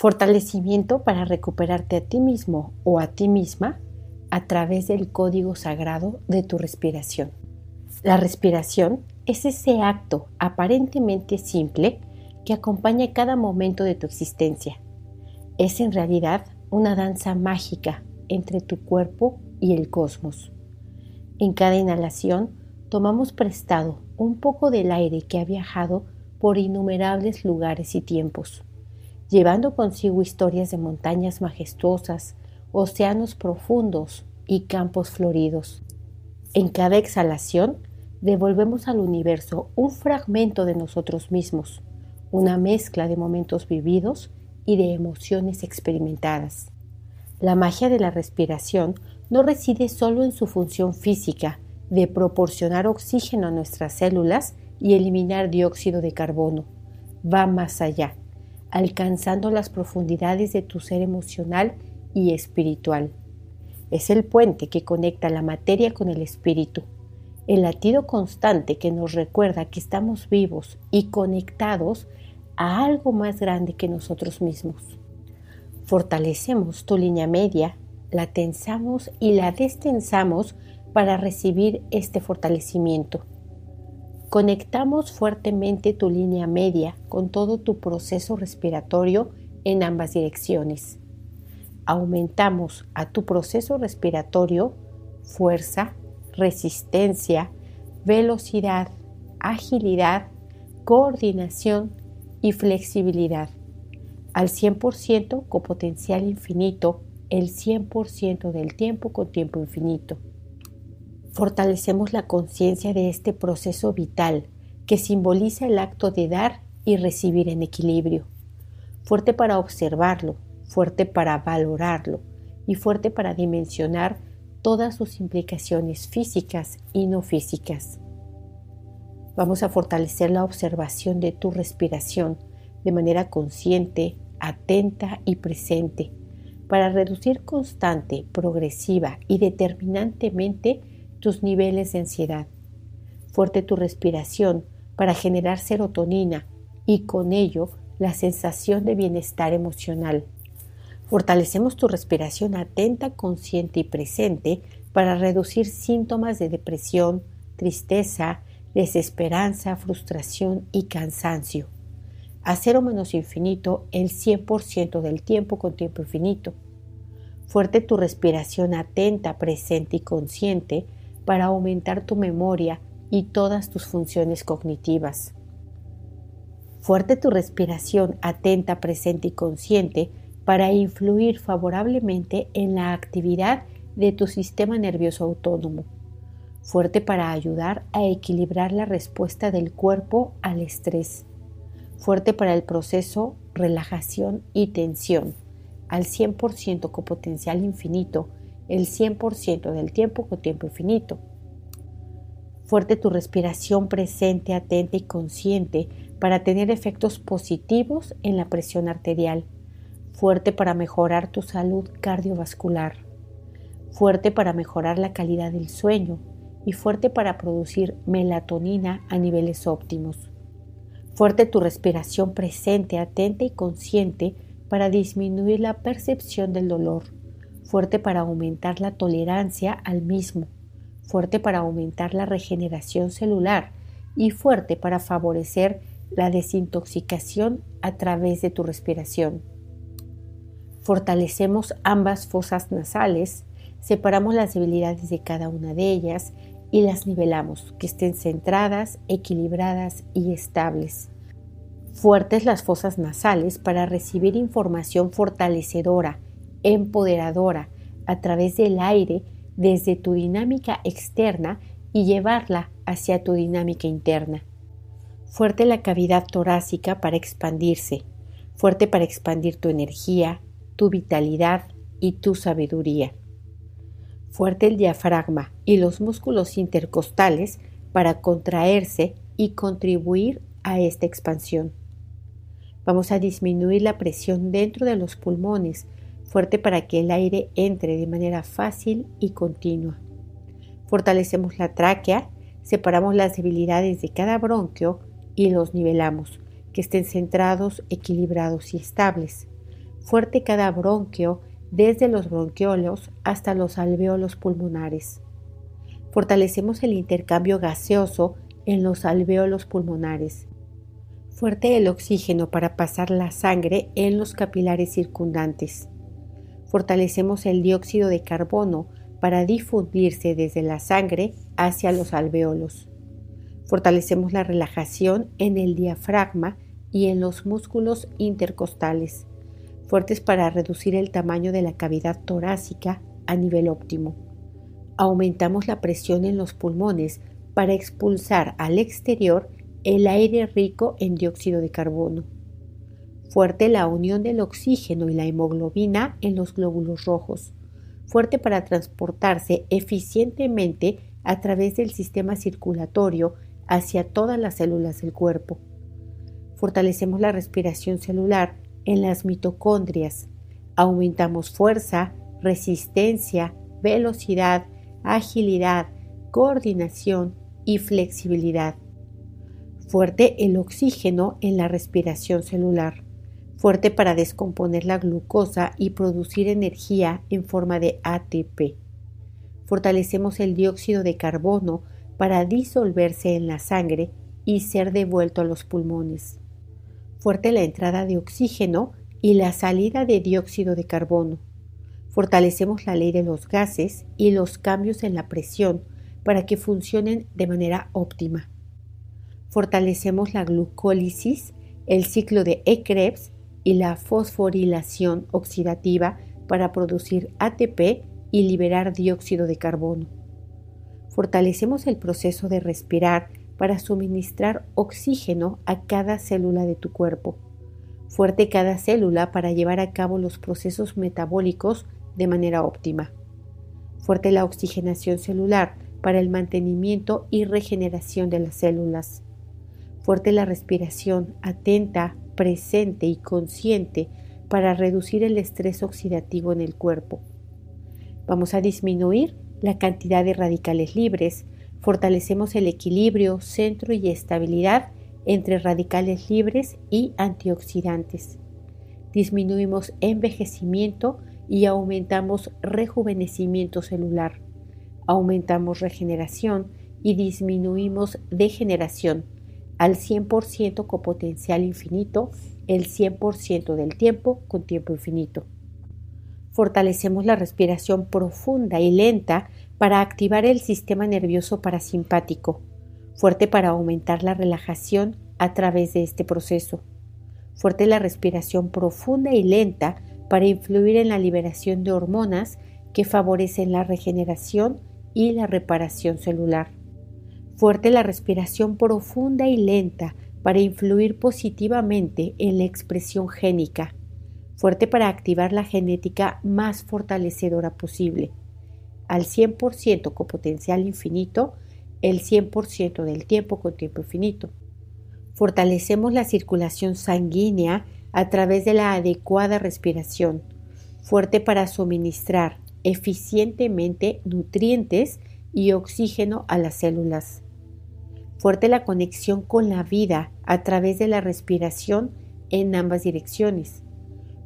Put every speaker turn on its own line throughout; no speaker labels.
Fortalecimiento para recuperarte a ti mismo o a ti misma a través del código sagrado de tu respiración. La respiración es ese acto aparentemente simple que acompaña cada momento de tu existencia. Es en realidad una danza mágica entre tu cuerpo y el cosmos. En cada inhalación tomamos prestado un poco del aire que ha viajado por innumerables lugares y tiempos, llevando consigo historias de montañas majestuosas, océanos profundos y campos floridos. En cada exhalación devolvemos al universo un fragmento de nosotros mismos, una mezcla de momentos vividos y de emociones experimentadas. La magia de la respiración no reside solo en su función física de proporcionar oxígeno a nuestras células y eliminar dióxido de carbono. Va más allá, alcanzando las profundidades de tu ser emocional y espiritual. Es el puente que conecta la materia con el espíritu, el latido constante que nos recuerda que estamos vivos y conectados a algo más grande que nosotros mismos. Fortalecemos tu línea media, la tensamos y la destensamos para recibir este fortalecimiento. Conectamos fuertemente tu línea media con todo tu proceso respiratorio en ambas direcciones. Aumentamos a tu proceso respiratorio fuerza, resistencia, velocidad, agilidad, coordinación y flexibilidad. Al 100% con potencial infinito, el 100% del tiempo con tiempo infinito. Fortalecemos la conciencia de este proceso vital que simboliza el acto de dar y recibir en equilibrio. Fuerte para observarlo, fuerte para valorarlo y fuerte para dimensionar todas sus implicaciones físicas y no físicas. Vamos a fortalecer la observación de tu respiración de manera consciente, atenta y presente para reducir constante, progresiva y determinantemente tus niveles de ansiedad. Fuerte tu respiración para generar serotonina y con ello la sensación de bienestar emocional. Fortalecemos tu respiración atenta, consciente y presente para reducir síntomas de depresión, tristeza, desesperanza, frustración y cansancio. A cero menos infinito el 100% del tiempo con tiempo infinito. Fuerte tu respiración atenta, presente y consciente para aumentar tu memoria y todas tus funciones cognitivas. Fuerte tu respiración atenta, presente y consciente para influir favorablemente en la actividad de tu sistema nervioso autónomo, fuerte para ayudar a equilibrar la respuesta del cuerpo al estrés, fuerte para el proceso relajación y tensión, al 100% con potencial infinito, el 100% del tiempo con tiempo infinito. Fuerte tu respiración presente, atenta y consciente para tener efectos positivos en la presión arterial fuerte para mejorar tu salud cardiovascular, fuerte para mejorar la calidad del sueño y fuerte para producir melatonina a niveles óptimos. Fuerte tu respiración presente, atenta y consciente para disminuir la percepción del dolor, fuerte para aumentar la tolerancia al mismo, fuerte para aumentar la regeneración celular y fuerte para favorecer la desintoxicación a través de tu respiración. Fortalecemos ambas fosas nasales, separamos las debilidades de cada una de ellas y las nivelamos, que estén centradas, equilibradas y estables. Fuertes las fosas nasales para recibir información fortalecedora, empoderadora, a través del aire desde tu dinámica externa y llevarla hacia tu dinámica interna. Fuerte la cavidad torácica para expandirse, fuerte para expandir tu energía, tu vitalidad y tu sabiduría. Fuerte el diafragma y los músculos intercostales para contraerse y contribuir a esta expansión. Vamos a disminuir la presión dentro de los pulmones, fuerte para que el aire entre de manera fácil y continua. Fortalecemos la tráquea, separamos las debilidades de cada bronquio y los nivelamos, que estén centrados, equilibrados y estables fuerte cada bronquio desde los bronquiolos hasta los alveolos pulmonares. Fortalecemos el intercambio gaseoso en los alveolos pulmonares. Fuerte el oxígeno para pasar la sangre en los capilares circundantes. Fortalecemos el dióxido de carbono para difundirse desde la sangre hacia los alveolos. Fortalecemos la relajación en el diafragma y en los músculos intercostales, fuertes para reducir el tamaño de la cavidad torácica a nivel óptimo. Aumentamos la presión en los pulmones para expulsar al exterior el aire rico en dióxido de carbono. Fuerte la unión del oxígeno y la hemoglobina en los glóbulos rojos. Fuerte para transportarse eficientemente a través del sistema circulatorio hacia todas las células del cuerpo. Fortalecemos la respiración celular en las mitocondrias. Aumentamos fuerza, resistencia, velocidad, agilidad, coordinación y flexibilidad. Fuerte el oxígeno en la respiración celular. Fuerte para descomponer la glucosa y producir energía en forma de ATP. Fortalecemos el dióxido de carbono para disolverse en la sangre y ser devuelto a los pulmones. Fuerte la entrada de oxígeno y la salida de dióxido de carbono. Fortalecemos la ley de los gases y los cambios en la presión para que funcionen de manera óptima. Fortalecemos la glucólisis, el ciclo de e Krebs y la fosforilación oxidativa para producir ATP y liberar dióxido de carbono fortalecemos el proceso de respirar para suministrar oxígeno a cada célula de tu cuerpo. Fuerte cada célula para llevar a cabo los procesos metabólicos de manera óptima. Fuerte la oxigenación celular para el mantenimiento y regeneración de las células. Fuerte la respiración atenta, presente y consciente para reducir el estrés oxidativo en el cuerpo. Vamos a disminuir la cantidad de radicales libres, fortalecemos el equilibrio, centro y estabilidad entre radicales libres y antioxidantes. Disminuimos envejecimiento y aumentamos rejuvenecimiento celular. Aumentamos regeneración y disminuimos degeneración al 100% con potencial infinito, el 100% del tiempo con tiempo infinito fortalecemos la respiración profunda y lenta para activar el sistema nervioso parasimpático, fuerte para aumentar la relajación a través de este proceso. Fuerte la respiración profunda y lenta para influir en la liberación de hormonas que favorecen la regeneración y la reparación celular. Fuerte la respiración profunda y lenta para influir positivamente en la expresión génica fuerte para activar la genética más fortalecedora posible, al 100% con potencial infinito, el 100% del tiempo con tiempo infinito. Fortalecemos la circulación sanguínea a través de la adecuada respiración, fuerte para suministrar eficientemente nutrientes y oxígeno a las células. Fuerte la conexión con la vida a través de la respiración en ambas direcciones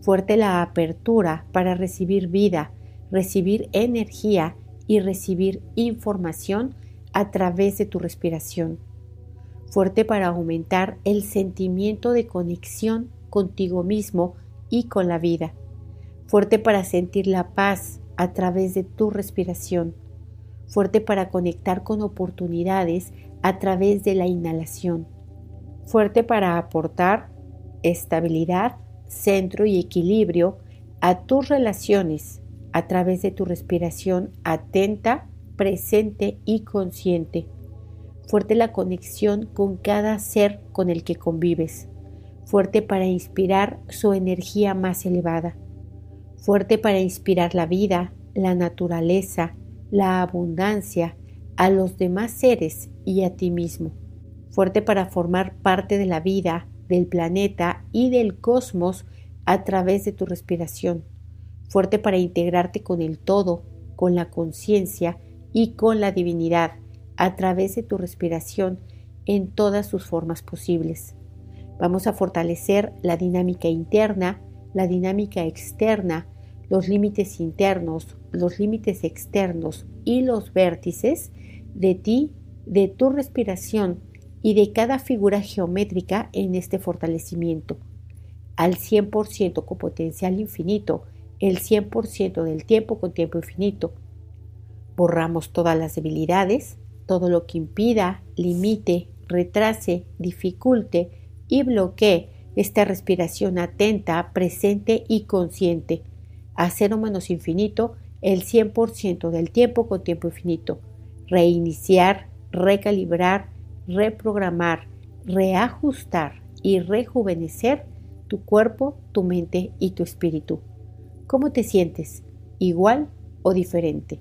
fuerte la apertura para recibir vida, recibir energía y recibir información a través de tu respiración. Fuerte para aumentar el sentimiento de conexión contigo mismo y con la vida. Fuerte para sentir la paz a través de tu respiración. Fuerte para conectar con oportunidades a través de la inhalación. Fuerte para aportar estabilidad centro y equilibrio a tus relaciones a través de tu respiración atenta, presente y consciente. Fuerte la conexión con cada ser con el que convives. Fuerte para inspirar su energía más elevada. Fuerte para inspirar la vida, la naturaleza, la abundancia a los demás seres y a ti mismo. Fuerte para formar parte de la vida, del planeta y del cosmos a través de tu respiración, fuerte para integrarte con el todo, con la conciencia y con la divinidad a través de tu respiración en todas sus formas posibles. Vamos a fortalecer la dinámica interna, la dinámica externa, los límites internos, los límites externos y los vértices de ti, de tu respiración y de cada figura geométrica en este fortalecimiento. Al 100% con potencial infinito, el 100% del tiempo con tiempo infinito. Borramos todas las debilidades, todo lo que impida, limite, retrase, dificulte y bloquee esta respiración atenta, presente y consciente. A cero menos infinito, el 100% del tiempo con tiempo infinito. Reiniciar, recalibrar, reprogramar, reajustar y rejuvenecer tu cuerpo, tu mente y tu espíritu. ¿Cómo te sientes? ¿Igual o diferente?